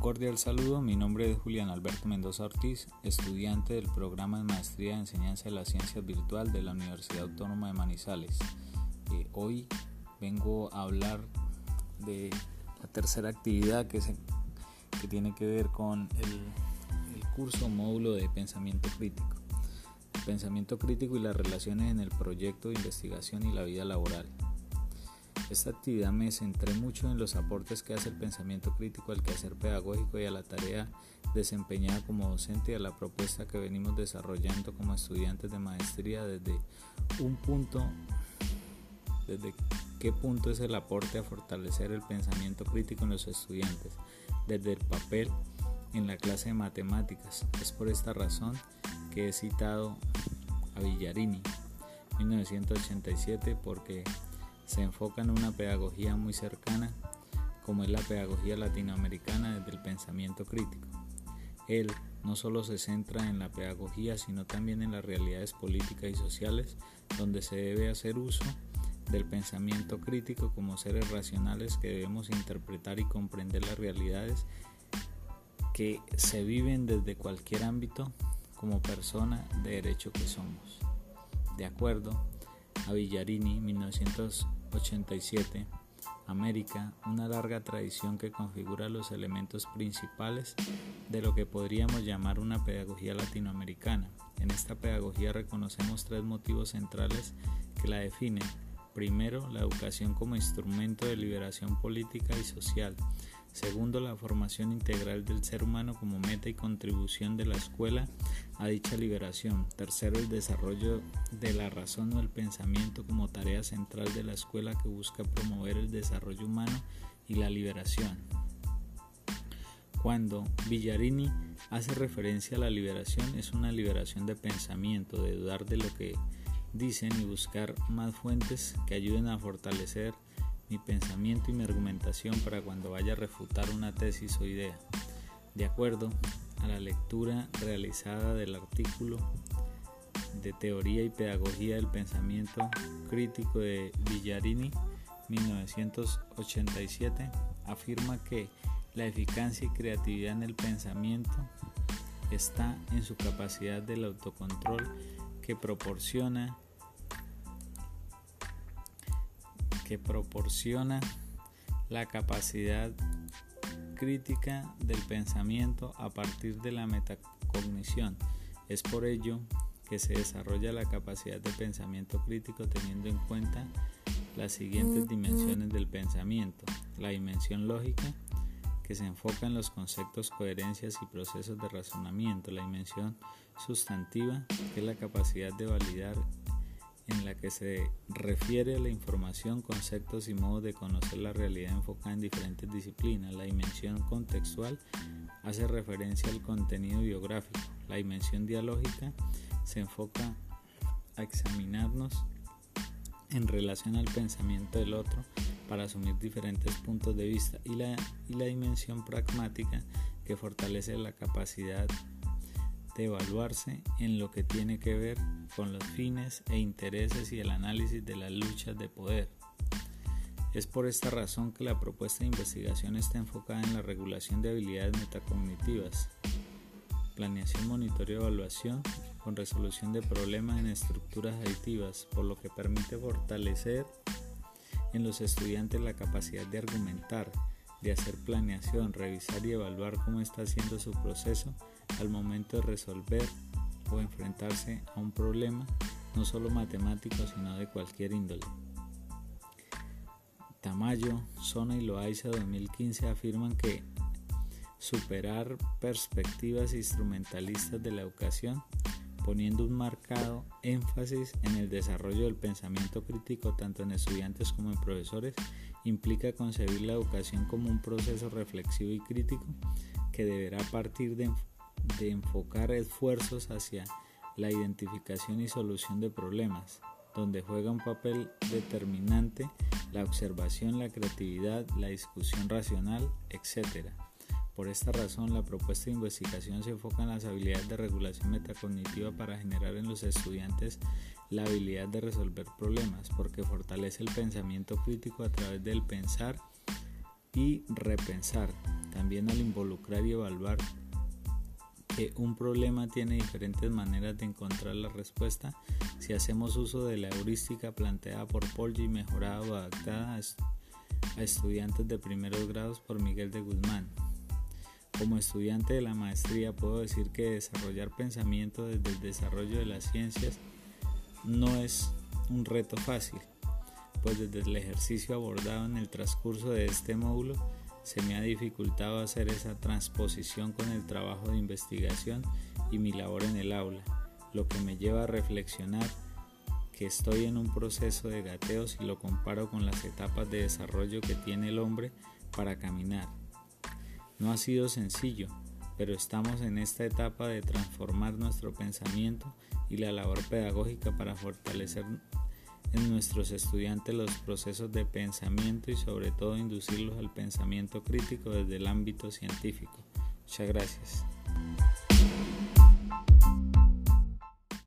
Un cordial saludo, mi nombre es Julián Alberto Mendoza Ortiz, estudiante del programa de Maestría de Enseñanza de la Ciencia Virtual de la Universidad Autónoma de Manizales. Eh, hoy vengo a hablar de la tercera actividad que, tiene que ver con el, el curso módulo de pensamiento crítico. El pensamiento crítico y las relaciones en el proyecto de investigación y la vida laboral. Esta actividad me centré mucho en los aportes que hace el pensamiento crítico al quehacer pedagógico y a la tarea desempeñada como docente y a la propuesta que venimos desarrollando como estudiantes de maestría desde un punto, desde qué punto es el aporte a fortalecer el pensamiento crítico en los estudiantes, desde el papel en la clase de matemáticas. Es por esta razón que he citado a Villarini, 1987, porque se enfoca en una pedagogía muy cercana como es la pedagogía latinoamericana desde el pensamiento crítico. Él no solo se centra en la pedagogía, sino también en las realidades políticas y sociales, donde se debe hacer uso del pensamiento crítico como seres racionales que debemos interpretar y comprender las realidades que se viven desde cualquier ámbito como persona de derecho que somos. De acuerdo a Villarini, 1900 87. América, una larga tradición que configura los elementos principales de lo que podríamos llamar una pedagogía latinoamericana. En esta pedagogía reconocemos tres motivos centrales que la definen. Primero, la educación como instrumento de liberación política y social. Segundo, la formación integral del ser humano como meta y contribución de la escuela a dicha liberación. Tercero, el desarrollo de la razón o el pensamiento como tarea central de la escuela que busca promover el desarrollo humano y la liberación. Cuando Villarini hace referencia a la liberación, es una liberación de pensamiento, de dudar de lo que dicen y buscar más fuentes que ayuden a fortalecer mi pensamiento y mi argumentación para cuando vaya a refutar una tesis o idea. De acuerdo a la lectura realizada del artículo de Teoría y Pedagogía del Pensamiento Crítico de Villarini, 1987, afirma que la eficacia y creatividad en el pensamiento está en su capacidad del autocontrol que proporciona que proporciona la capacidad crítica del pensamiento a partir de la metacognición. Es por ello que se desarrolla la capacidad de pensamiento crítico teniendo en cuenta las siguientes dimensiones del pensamiento. La dimensión lógica, que se enfoca en los conceptos, coherencias y procesos de razonamiento. La dimensión sustantiva, que es la capacidad de validar en la que se refiere a la información, conceptos y modos de conocer la realidad enfocada en diferentes disciplinas. La dimensión contextual hace referencia al contenido biográfico. La dimensión dialógica se enfoca a examinarnos en relación al pensamiento del otro para asumir diferentes puntos de vista y la, y la dimensión pragmática que fortalece la capacidad evaluarse en lo que tiene que ver con los fines e intereses y el análisis de las luchas de poder. Es por esta razón que la propuesta de investigación está enfocada en la regulación de habilidades metacognitivas, planeación, monitoreo evaluación con resolución de problemas en estructuras aditivas, por lo que permite fortalecer en los estudiantes la capacidad de argumentar, de hacer planeación, revisar y evaluar cómo está haciendo su proceso al momento de resolver o enfrentarse a un problema, no solo matemático, sino de cualquier índole. Tamayo, Zona y Loaiza 2015 afirman que superar perspectivas instrumentalistas de la educación, poniendo un marcado énfasis en el desarrollo del pensamiento crítico tanto en estudiantes como en profesores, implica concebir la educación como un proceso reflexivo y crítico que deberá partir de de enfocar esfuerzos hacia la identificación y solución de problemas, donde juega un papel determinante la observación, la creatividad, la discusión racional, etc. Por esta razón, la propuesta de investigación se enfoca en las habilidades de regulación metacognitiva para generar en los estudiantes la habilidad de resolver problemas, porque fortalece el pensamiento crítico a través del pensar y repensar. También al involucrar y evaluar un problema tiene diferentes maneras de encontrar la respuesta, si hacemos uso de la heurística planteada por y mejorada o adaptada a estudiantes de primeros grados por Miguel de Guzmán. Como estudiante de la maestría puedo decir que desarrollar pensamiento desde el desarrollo de las ciencias no es un reto fácil, pues desde el ejercicio abordado en el transcurso de este módulo se me ha dificultado hacer esa transposición con el trabajo de investigación y mi labor en el aula, lo que me lleva a reflexionar que estoy en un proceso de gateo si lo comparo con las etapas de desarrollo que tiene el hombre para caminar. No ha sido sencillo, pero estamos en esta etapa de transformar nuestro pensamiento y la labor pedagógica para fortalecer en nuestros estudiantes los procesos de pensamiento y sobre todo inducirlos al pensamiento crítico desde el ámbito científico. Muchas gracias.